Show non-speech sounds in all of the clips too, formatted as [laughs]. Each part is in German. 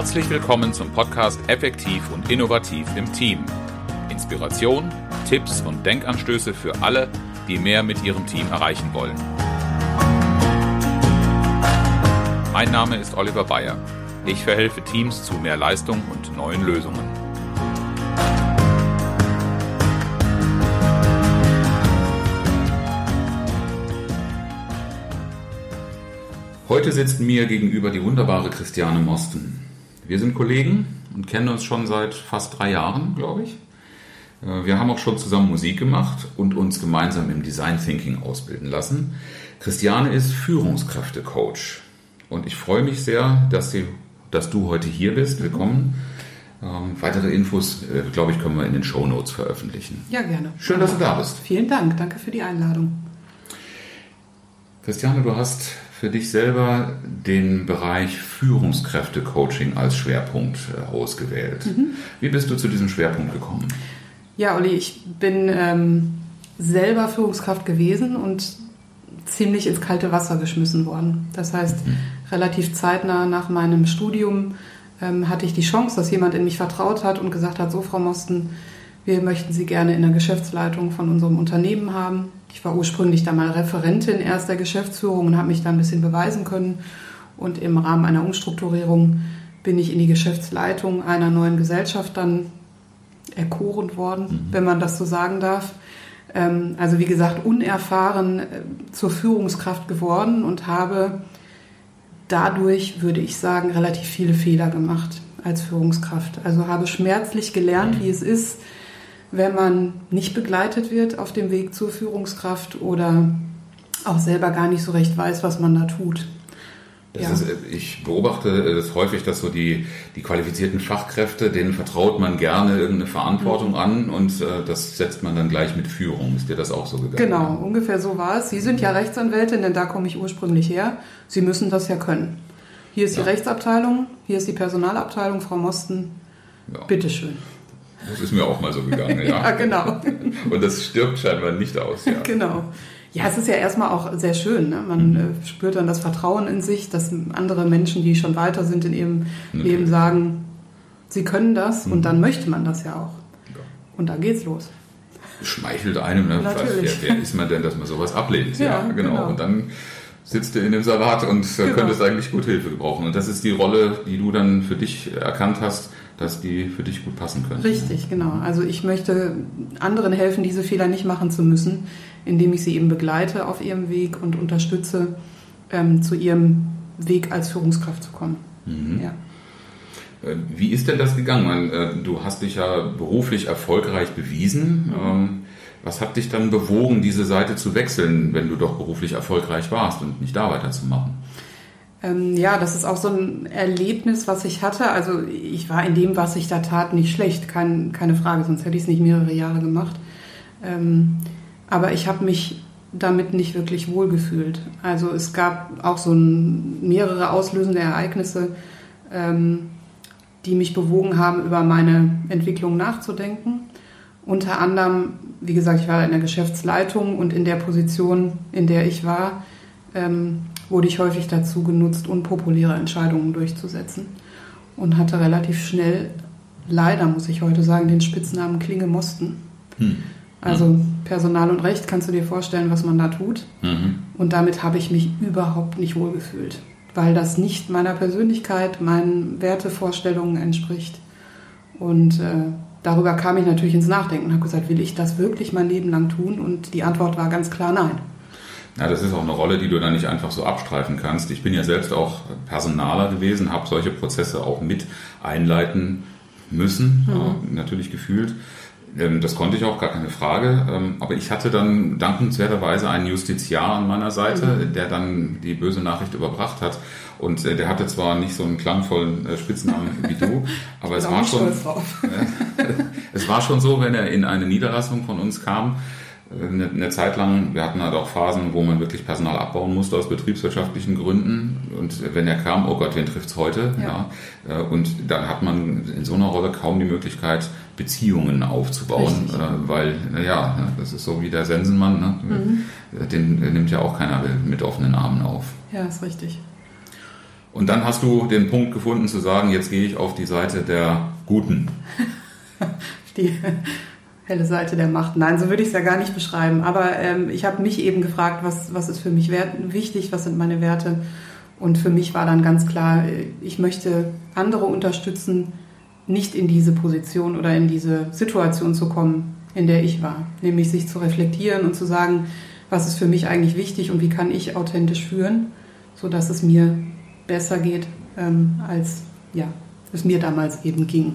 Herzlich willkommen zum Podcast Effektiv und Innovativ im Team. Inspiration, Tipps und Denkanstöße für alle, die mehr mit ihrem Team erreichen wollen. Mein Name ist Oliver Bayer. Ich verhelfe Teams zu mehr Leistung und neuen Lösungen. Heute sitzt mir gegenüber die wunderbare Christiane Mosten. Wir sind Kollegen und kennen uns schon seit fast drei Jahren, glaube ich. Äh, wir haben auch schon zusammen Musik gemacht und uns gemeinsam im Design Thinking ausbilden lassen. Christiane ist Führungskräftecoach und ich freue mich sehr, dass, sie, dass du heute hier bist. Willkommen. Ähm, weitere Infos, äh, glaube ich, können wir in den Show Notes veröffentlichen. Ja, gerne. Schön, dass du da bist. Vielen Dank. Danke für die Einladung. Christiane, du hast für dich selber den Bereich Führungskräfte-Coaching als Schwerpunkt äh, ausgewählt. Mhm. Wie bist du zu diesem Schwerpunkt gekommen? Ja, Olli, ich bin ähm, selber Führungskraft gewesen und ziemlich ins kalte Wasser geschmissen worden. Das heißt, mhm. relativ zeitnah nach meinem Studium ähm, hatte ich die Chance, dass jemand in mich vertraut hat und gesagt hat, so Frau Mosten, wir möchten Sie gerne in der Geschäftsleitung von unserem Unternehmen haben. Ich war ursprünglich da mal Referentin erst der Geschäftsführung und habe mich da ein bisschen beweisen können. Und im Rahmen einer Umstrukturierung bin ich in die Geschäftsleitung einer neuen Gesellschaft dann erkoren worden, mhm. wenn man das so sagen darf. Ähm, also wie gesagt, unerfahren äh, zur Führungskraft geworden und habe dadurch, würde ich sagen, relativ viele Fehler gemacht als Führungskraft. Also habe schmerzlich gelernt, mhm. wie es ist, wenn man nicht begleitet wird auf dem Weg zur Führungskraft oder auch selber gar nicht so recht weiß, was man da tut. Ja. Ist, ich beobachte es häufig, dass so die, die qualifizierten Fachkräfte, denen vertraut man gerne irgendeine Verantwortung an und äh, das setzt man dann gleich mit Führung. Ist dir das auch so gegangen? Genau, ungefähr so war es. Sie sind ja Rechtsanwältin, denn da komme ich ursprünglich her. Sie müssen das ja können. Hier ist ja. die Rechtsabteilung, hier ist die Personalabteilung, Frau Mosten. Ja. Bitteschön. Das ist mir auch mal so gegangen, [laughs] ja. ja, genau. Und das stirbt scheinbar nicht aus, ja. Genau. Ja, es ist ja erstmal auch sehr schön. Ne? Man mhm. Äh, spürt dann das Vertrauen in sich, dass andere Menschen, die schon weiter sind in ihrem okay. Leben, sagen, sie können das mhm. und dann möchte man das ja auch. Ja. Und dann geht's los. Schmeichelt einem, ne? Natürlich. Wer, wer, ist man denn, dass man sowas ablehnt? Ja, ja genau. genau. Und dann sitzt du in dem Salat und äh, genau. könntest eigentlich gut Hilfe gebrauchen. Und das ist die Rolle, die du dann für dich erkannt hast, dass die für dich gut passen können. Richtig, genau. Also ich möchte anderen helfen, diese Fehler nicht machen zu müssen, indem ich sie eben begleite auf ihrem Weg und unterstütze, ähm, zu ihrem Weg als Führungskraft zu kommen. Mhm. Ja. Äh, wie ist denn das gegangen? Äh, du hast dich ja beruflich erfolgreich bewiesen. Mhm. Ähm, was hat dich dann bewogen, diese Seite zu wechseln, wenn du doch beruflich erfolgreich warst und nicht da weiterzumachen? Ähm, ja, das ist auch so ein Erlebnis, was ich hatte. Also ich war in dem, was ich da tat, nicht schlecht, kein, keine Frage, sonst hätte ich es nicht mehrere Jahre gemacht. Ähm, aber ich habe mich damit nicht wirklich wohlgefühlt. Also es gab auch so ein, mehrere auslösende Ereignisse, ähm, die mich bewogen haben, über meine Entwicklung nachzudenken. Unter anderem, wie gesagt, ich war in der Geschäftsleitung und in der Position, in der ich war, ähm, wurde ich häufig dazu genutzt, unpopuläre Entscheidungen durchzusetzen und hatte relativ schnell, leider muss ich heute sagen, den Spitznamen Klinge Mosten. Hm. Also Personal und Recht, kannst du dir vorstellen, was man da tut? Mhm. Und damit habe ich mich überhaupt nicht wohlgefühlt, weil das nicht meiner Persönlichkeit, meinen Wertevorstellungen entspricht. Und äh, darüber kam ich natürlich ins Nachdenken und habe gesagt, will ich das wirklich mein Leben lang tun? Und die Antwort war ganz klar nein. Ja, das ist auch eine Rolle, die du dann nicht einfach so abstreifen kannst. Ich bin ja selbst auch Personaler gewesen, habe solche Prozesse auch mit einleiten müssen, mhm. äh, natürlich gefühlt. Ähm, das konnte ich auch, gar keine Frage. Ähm, aber ich hatte dann dankenswerterweise einen Justiziar an meiner Seite, mhm. der dann die böse Nachricht überbracht hat. Und äh, der hatte zwar nicht so einen klangvollen äh, Spitznamen [laughs] wie du, aber es war schon, [laughs] es war schon so, wenn er in eine Niederlassung von uns kam, eine, eine, Zeit lang, wir hatten halt auch Phasen, wo man wirklich Personal abbauen musste aus betriebswirtschaftlichen Gründen. Und wenn er kam, oh Gott, wen trifft's heute? Ja. ja. Äh, und dann hat man in so einer Rolle kaum die Möglichkeit, Beziehungen aufzubauen. Äh, weil, naja, ne, das ist so wie der Sensenmann, ne? Mhm. den nimmt ja auch keiner mit offenen Armen auf. Ja, ist richtig. Und dann hast du den Punkt gefunden zu sagen, jetzt gehe ich auf die Seite der Guten. [laughs] die helle Seite der Macht. Nein, so würde ich es ja gar nicht beschreiben. Aber ähm, ich habe mich eben gefragt, was, was ist für mich wert, wichtig, was sind meine Werte. Und für mich war dann ganz klar, ich möchte andere unterstützen, nicht in diese Position oder in diese Situation zu kommen, in der ich war. Nämlich sich zu reflektieren und zu sagen, was ist für mich eigentlich wichtig und wie kann ich authentisch führen, sodass es mir besser geht, ähm, als ja, es mir damals eben ging.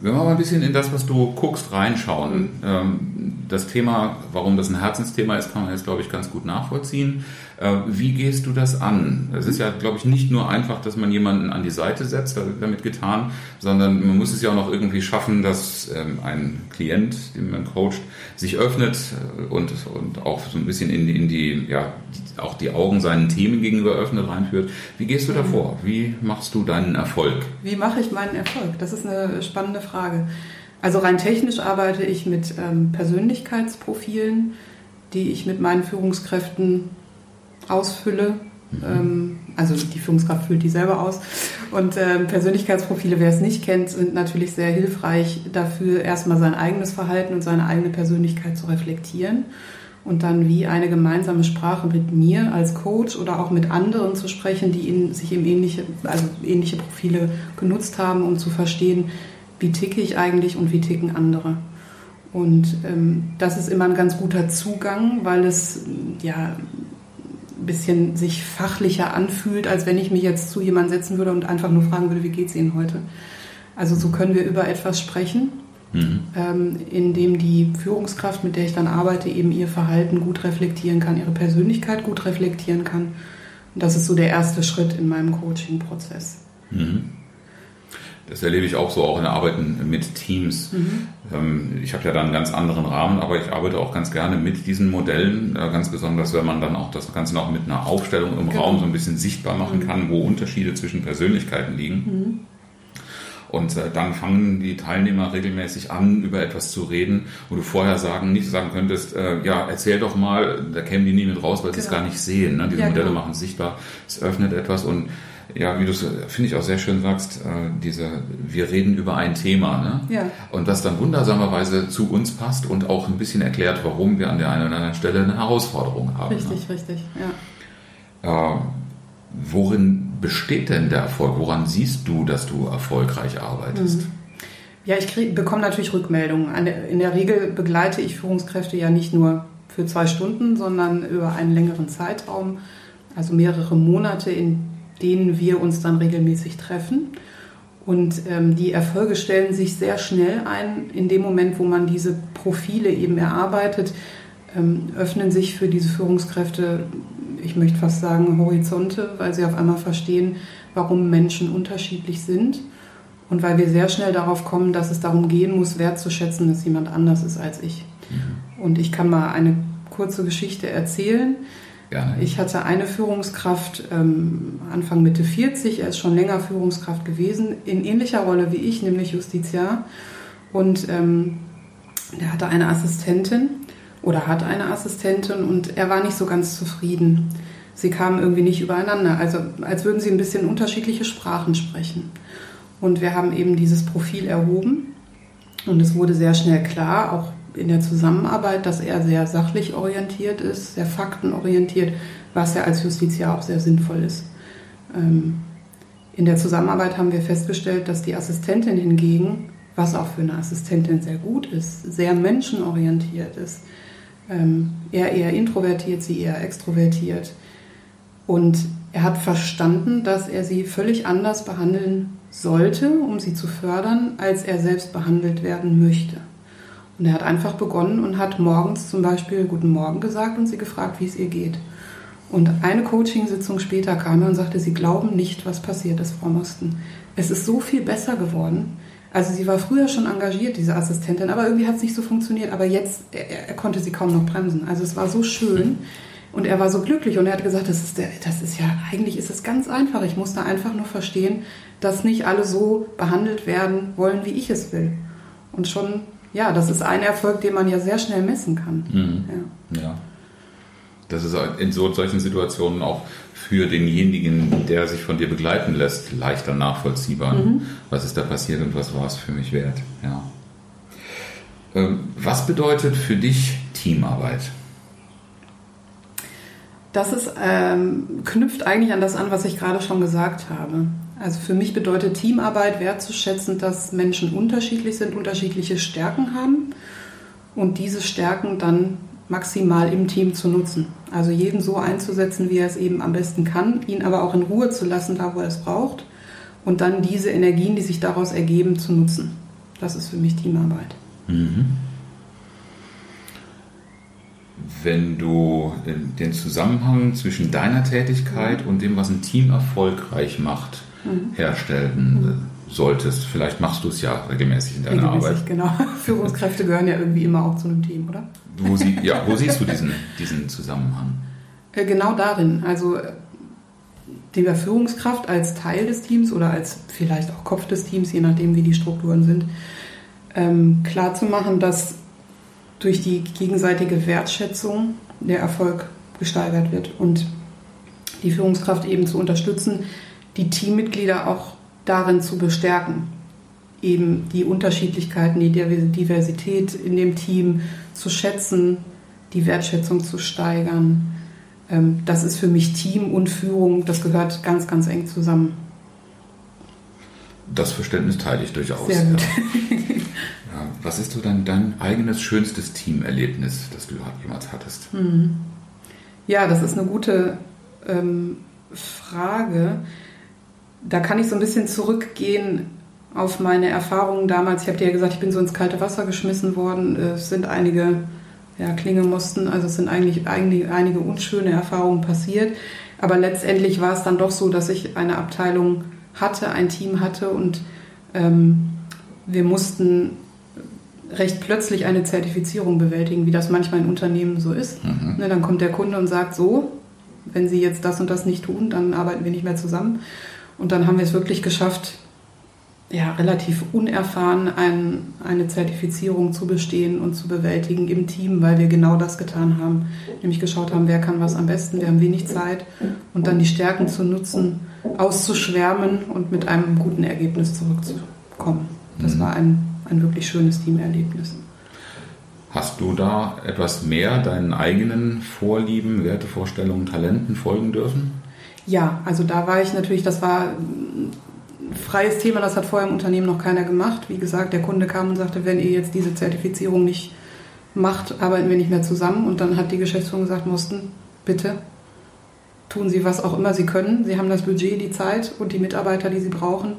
Wenn wir mal ein bisschen in das, was du guckst, reinschauen. Mhm. Das Thema, warum das ein Herzensthema ist, kann man jetzt, glaube ich, ganz gut nachvollziehen. Äh, wie gehst du das an? Es ist ja, glaube ich, nicht nur einfach, dass man jemanden an die Seite setzt, damit getan, sondern man muss es ja auch noch irgendwie schaffen, dass ähm, ein Klient, den man coacht, sich öffnet äh, und, und auch so ein bisschen in die, in die, ja, auch die Augen seinen Themen gegenüber öffnet, reinführt. Wie gehst du davor? Wie machst du deinen Erfolg? Wie mache ich meinen Erfolg? Das ist eine spannende Frage. Also rein technisch arbeite ich mit ähm, Persönlichkeitsprofilen, die ich mit meinen Führungskräften ausfülle. Mhm. Ähm, also die Führungskraft füllt die selber aus. Und ähm, Persönlichkeitsprofile, wer es nicht kennt, sind natürlich sehr hilfreich dafür, erstmal sein eigenes Verhalten und seine eigene Persönlichkeit zu reflektieren und dann wie eine gemeinsame Sprache mit mir als Coach oder auch mit anderen zu sprechen, die in, sich eben ähnliche, also ähnliche Profile genutzt haben, um zu verstehen, wie ticke ich eigentlich und wie ticken andere. Und ähm, das ist immer ein ganz guter Zugang, weil es ja ein bisschen sich fachlicher anfühlt, als wenn ich mich jetzt zu jemandem setzen würde und einfach nur fragen würde, wie geht es Ihnen heute? Also so können wir über etwas sprechen, mhm. ähm, indem die Führungskraft, mit der ich dann arbeite, eben ihr Verhalten gut reflektieren kann, ihre Persönlichkeit gut reflektieren kann. Und das ist so der erste Schritt in meinem Coaching-Prozess. Mhm. Das erlebe ich auch so, auch in der Arbeit mit Teams. Mhm. Ähm, ich habe ja da einen ganz anderen Rahmen, aber ich arbeite auch ganz gerne mit diesen Modellen, äh, ganz besonders, wenn man dann auch das Ganze noch mit einer Aufstellung im genau. Raum so ein bisschen sichtbar machen mhm. kann, wo Unterschiede zwischen Persönlichkeiten liegen. Mhm. Und äh, dann fangen die Teilnehmer regelmäßig an, über etwas zu reden, wo du vorher sagen, nicht sagen könntest, äh, ja, erzähl doch mal, da kämen die nie mit raus, weil genau. sie es genau. gar nicht sehen. Ne? Diese ja, Modelle genau. machen es sichtbar, es öffnet etwas und ja, wie du es, finde ich auch sehr schön sagst, äh, diese, wir reden über ein Thema, ne? Ja. Und was dann wundersamerweise zu uns passt und auch ein bisschen erklärt, warum wir an der einen oder anderen Stelle eine Herausforderung haben. Richtig, ne? richtig, ja. Äh, worin besteht denn der Erfolg? Woran siehst du, dass du erfolgreich arbeitest? Mhm. Ja, ich krieg, bekomme natürlich Rückmeldungen. In der Regel begleite ich Führungskräfte ja nicht nur für zwei Stunden, sondern über einen längeren Zeitraum, also mehrere Monate, in denen wir uns dann regelmäßig treffen. Und ähm, die Erfolge stellen sich sehr schnell ein. In dem Moment, wo man diese Profile eben erarbeitet, ähm, öffnen sich für diese Führungskräfte, ich möchte fast sagen, Horizonte, weil sie auf einmal verstehen, warum Menschen unterschiedlich sind. Und weil wir sehr schnell darauf kommen, dass es darum gehen muss, wertzuschätzen, dass jemand anders ist als ich. Mhm. Und ich kann mal eine kurze Geschichte erzählen. Gerne. Ich hatte eine Führungskraft ähm, Anfang Mitte 40, er ist schon länger Führungskraft gewesen, in ähnlicher Rolle wie ich, nämlich Justiziar. Und ähm, er hatte eine Assistentin oder hat eine Assistentin und er war nicht so ganz zufrieden. Sie kamen irgendwie nicht übereinander, also als würden sie ein bisschen unterschiedliche Sprachen sprechen. Und wir haben eben dieses Profil erhoben und es wurde sehr schnell klar, auch in der Zusammenarbeit, dass er sehr sachlich orientiert ist, sehr faktenorientiert, was ja als Justiziar auch sehr sinnvoll ist. Ähm, in der Zusammenarbeit haben wir festgestellt, dass die Assistentin hingegen, was auch für eine Assistentin sehr gut ist, sehr menschenorientiert ist. Ähm, er eher introvertiert, sie eher extrovertiert. Und er hat verstanden, dass er sie völlig anders behandeln sollte, um sie zu fördern, als er selbst behandelt werden möchte. Und er hat einfach begonnen und hat morgens zum Beispiel Guten Morgen gesagt und sie gefragt, wie es ihr geht. Und eine Coaching-Sitzung später kam er und sagte, Sie glauben nicht, was passiert ist, Frau Mosten. Es ist so viel besser geworden. Also sie war früher schon engagiert, diese Assistentin, aber irgendwie hat es nicht so funktioniert. Aber jetzt, er, er, konnte sie kaum noch bremsen. Also es war so schön und er war so glücklich und er hat gesagt, das ist, der, das ist ja, eigentlich ist es ganz einfach. Ich muss da einfach nur verstehen, dass nicht alle so behandelt werden wollen, wie ich es will. Und schon ja, das ist ein Erfolg, den man ja sehr schnell messen kann. Mhm. Ja. ja. Das ist in so, solchen Situationen auch für denjenigen, der sich von dir begleiten lässt, leichter nachvollziehbar. Mhm. Was ist da passiert und was war es für mich wert? Ja. Ähm, was bedeutet für dich Teamarbeit? Das ist, ähm, knüpft eigentlich an das an, was ich gerade schon gesagt habe. Also für mich bedeutet Teamarbeit wertzuschätzen, dass Menschen unterschiedlich sind, unterschiedliche Stärken haben und diese Stärken dann maximal im Team zu nutzen. Also jeden so einzusetzen, wie er es eben am besten kann, ihn aber auch in Ruhe zu lassen, da wo er es braucht und dann diese Energien, die sich daraus ergeben, zu nutzen. Das ist für mich Teamarbeit. Mhm. Wenn du den Zusammenhang zwischen deiner Tätigkeit und dem, was ein Team erfolgreich macht, mhm. herstellen mhm. solltest, vielleicht machst du es ja regelmäßig in deiner regelmäßig, Arbeit. Genau. [laughs] Führungskräfte gehören ja irgendwie immer auch zu einem Team, oder? Wo sie, ja, wo siehst du [laughs] diesen, diesen Zusammenhang? Äh, genau darin. Also der Führungskraft als Teil des Teams oder als vielleicht auch Kopf des Teams, je nachdem wie die Strukturen sind, ähm, klar zu machen, dass durch die gegenseitige Wertschätzung der Erfolg gesteigert wird und die Führungskraft eben zu unterstützen, die Teammitglieder auch darin zu bestärken, eben die Unterschiedlichkeiten, die Diversität in dem Team zu schätzen, die Wertschätzung zu steigern. Ähm, das ist für mich Team und Führung, das gehört ganz, ganz eng zusammen. Das Verständnis teile ich durchaus. Sehr gut. [laughs] Ja. Was ist so dein, dein eigenes schönstes Teamerlebnis, das du jemals hattest? Hm. Ja, das ist eine gute ähm, Frage. Da kann ich so ein bisschen zurückgehen auf meine Erfahrungen damals. Ich habe dir ja gesagt, ich bin so ins kalte Wasser geschmissen worden. Es sind einige ja, klingen mussten. Also es sind eigentlich, eigentlich einige unschöne Erfahrungen passiert. Aber letztendlich war es dann doch so, dass ich eine Abteilung hatte, ein Team hatte und ähm, wir mussten recht plötzlich eine Zertifizierung bewältigen, wie das manchmal in Unternehmen so ist. Mhm. Ne, dann kommt der Kunde und sagt so, wenn Sie jetzt das und das nicht tun, dann arbeiten wir nicht mehr zusammen. Und dann haben wir es wirklich geschafft, ja, relativ unerfahren ein, eine Zertifizierung zu bestehen und zu bewältigen im Team, weil wir genau das getan haben. Nämlich geschaut haben, wer kann was am besten, wir haben wenig Zeit und dann die Stärken zu nutzen, auszuschwärmen und mit einem guten Ergebnis zurückzukommen. Das mhm. war ein ein wirklich schönes Teamerlebnis. Hast du da etwas mehr deinen eigenen Vorlieben, Wertevorstellungen, Talenten folgen dürfen? Ja, also da war ich natürlich, das war ein freies Thema, das hat vorher im Unternehmen noch keiner gemacht. Wie gesagt, der Kunde kam und sagte, wenn ihr jetzt diese Zertifizierung nicht macht, arbeiten wir nicht mehr zusammen. Und dann hat die Geschäftsführung gesagt, mussten, bitte tun Sie was auch immer Sie können. Sie haben das Budget, die Zeit und die Mitarbeiter, die Sie brauchen.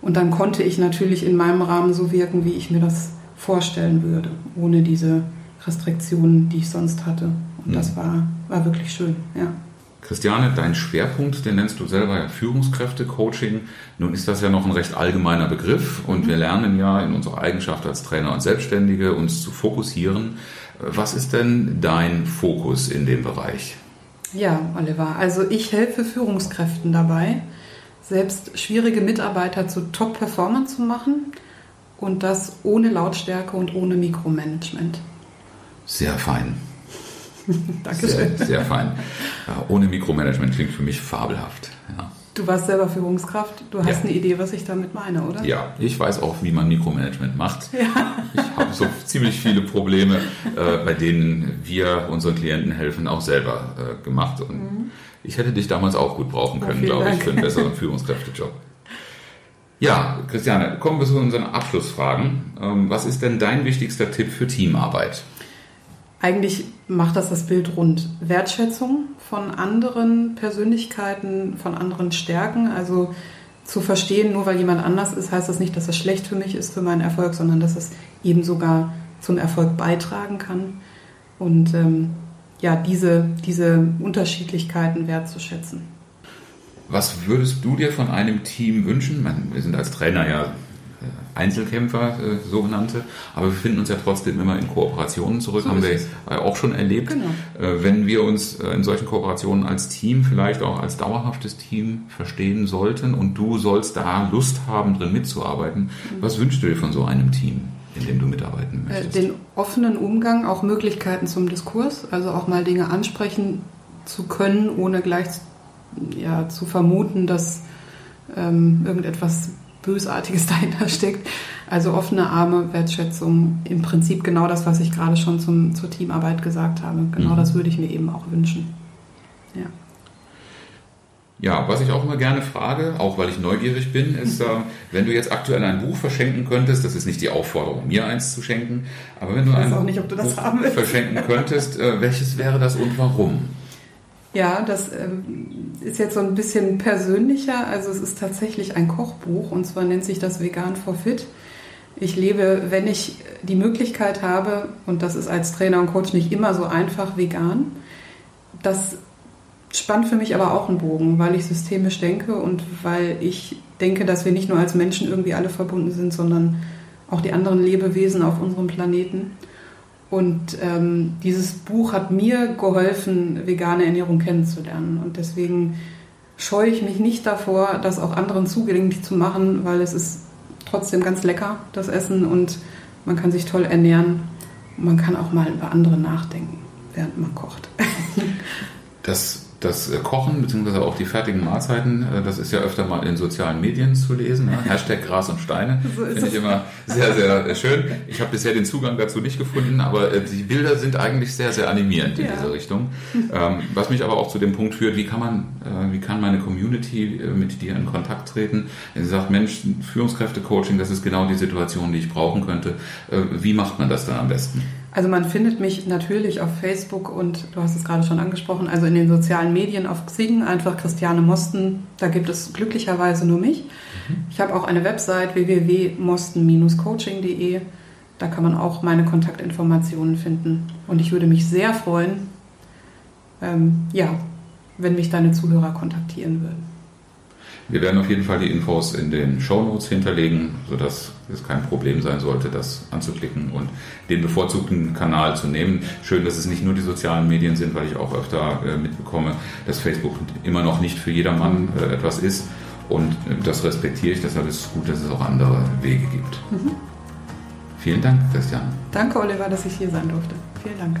Und dann konnte ich natürlich in meinem Rahmen so wirken, wie ich mir das vorstellen würde, ohne diese Restriktionen, die ich sonst hatte. Und das mhm. war, war wirklich schön, ja. Christiane, dein Schwerpunkt, den nennst du selber ja Führungskräfte-Coaching. Nun ist das ja noch ein recht allgemeiner Begriff und wir lernen ja in unserer Eigenschaft als Trainer und Selbstständige uns zu fokussieren. Was ist denn dein Fokus in dem Bereich? Ja, Oliver, also ich helfe Führungskräften dabei, selbst schwierige Mitarbeiter zu Top-Performern zu machen und das ohne Lautstärke und ohne Mikromanagement. Sehr fein. [laughs] Dankeschön. Sehr, sehr fein. Ohne Mikromanagement klingt für mich fabelhaft. Ja. Du warst selber Führungskraft. Du hast ja. eine Idee, was ich damit meine, oder? Ja, ich weiß auch, wie man Mikromanagement macht. Ja. Ich habe so ziemlich viele Probleme, äh, bei denen wir unseren Klienten helfen, auch selber äh, gemacht. Und mhm. Ich hätte dich damals auch gut brauchen können, glaube Dank. ich, für einen besseren Führungskräftejob. Ja, Christiane, kommen wir zu unseren Abschlussfragen. Ähm, was ist denn dein wichtigster Tipp für Teamarbeit? Eigentlich macht das das Bild rund. Wertschätzung von anderen Persönlichkeiten, von anderen Stärken. Also zu verstehen, nur weil jemand anders ist, heißt das nicht, dass es schlecht für mich ist, für meinen Erfolg, sondern dass es eben sogar zum Erfolg beitragen kann. Und ähm, ja, diese, diese Unterschiedlichkeiten wertzuschätzen. Was würdest du dir von einem Team wünschen? Wir sind als Trainer ja Einzelkämpfer, äh, sogenannte, aber wir finden uns ja trotzdem immer in Kooperationen zurück, so haben wir es. auch schon erlebt. Genau. Äh, wenn wir uns in solchen Kooperationen als Team, vielleicht auch als dauerhaftes Team verstehen sollten und du sollst da Lust haben, drin mitzuarbeiten, mhm. was wünschst du dir von so einem Team in dem du mitarbeiten Äh, möchtest? Den offenen Umgang, auch Möglichkeiten zum Diskurs, also auch mal Dinge ansprechen zu können, ohne gleich ja, zu vermuten, dass ähm, irgendetwas Bösartiges [laughs] dahinter steckt. Also offene Arme, Wertschätzung, im Prinzip genau das, was ich gerade schon zum, zur Teamarbeit gesagt habe. Genau Mhm. das würde ich mir eben auch wünschen. Ja. Ja, was ich auch immer gerne frage, auch weil ich neugierig bin, ist, [laughs] äh, wenn du jetzt aktuell ein Buch verschenken könntest, das ist nicht die Aufforderung, mir eins zu schenken, aber wenn du ein auch nicht, ob du das Buch haben willst. verschenken könntest, äh, welches wäre das und warum? Ja, das ähm, ist jetzt so ein bisschen persönlicher. Also es ist tatsächlich ein Kochbuch und zwar nennt sich das Vegan for Fit. Ich lebe, wenn ich die Möglichkeit habe, und das ist als Trainer und Coach nicht immer so einfach vegan, das spannt für mich aber auch einen Bogen, weil ich systemisch denke und weil ich denke, dass wir nicht nur als Menschen irgendwie alle verbunden sind, sondern auch die anderen Lebewesen auf unserem Planeten. Und ähm, dieses Buch hat mir geholfen, vegane Ernährung kennenzulernen. Und deswegen scheue ich mich nicht davor, das auch anderen zugänglich zu machen, weil es ist trotzdem ganz lecker, das Essen. Und man kann sich toll ernähren. Und man kann auch mal über andere nachdenken, während man kocht. [laughs] Das, das äh, Kochen beziehungsweise auch die fertigen Mahlzeiten, äh, das ist ja öfter mal in sozialen Medien zu lesen. Ne? [laughs] Hashtag Gras und Steine So ist finde ich immer sehr, sehr äh, schön. Ich habe bisher den Zugang dazu nicht gefunden, aber die Bilder sind eigentlich sehr, sehr animierend in Ja. diese Richtung. Ähm, was mich aber auch zu dem Punkt führt, wie kann man, wie kann meine Community mit dir in Kontakt treten? Sie sagt, Mensch, Führungskräfte-Coaching, das ist genau die Situation, die ich brauchen könnte. Wie macht man das dann am besten? Also man findet mich natürlich auf Facebook und du hast es gerade schon angesprochen, also in den sozialen Medien auf Xing, einfach Christiane Mosten. Da gibt es glücklicherweise nur mich. Ich habe auch eine Website www.mosten-coaching.de. Da kann man auch meine Kontaktinformationen finden. Und ich würde mich sehr freuen, ähm, ja, wenn mich deine Zuhörer kontaktieren würden. Wir werden auf jeden Fall die Infos in den Shownotes hinterlegen, sodass es kein Problem sein sollte, das anzuklicken und den bevorzugten Kanal zu nehmen. Schön, dass es nicht nur die sozialen Medien sind, weil ich auch öfter äh, mitbekomme, dass Facebook immer noch nicht für jedermann äh, etwas ist. Und äh, das respektiere ich, deshalb ist es gut, dass es auch andere Wege gibt. Vielen Dank, Christian. Danke, Oliver, dass ich hier sein durfte. Vielen Dank.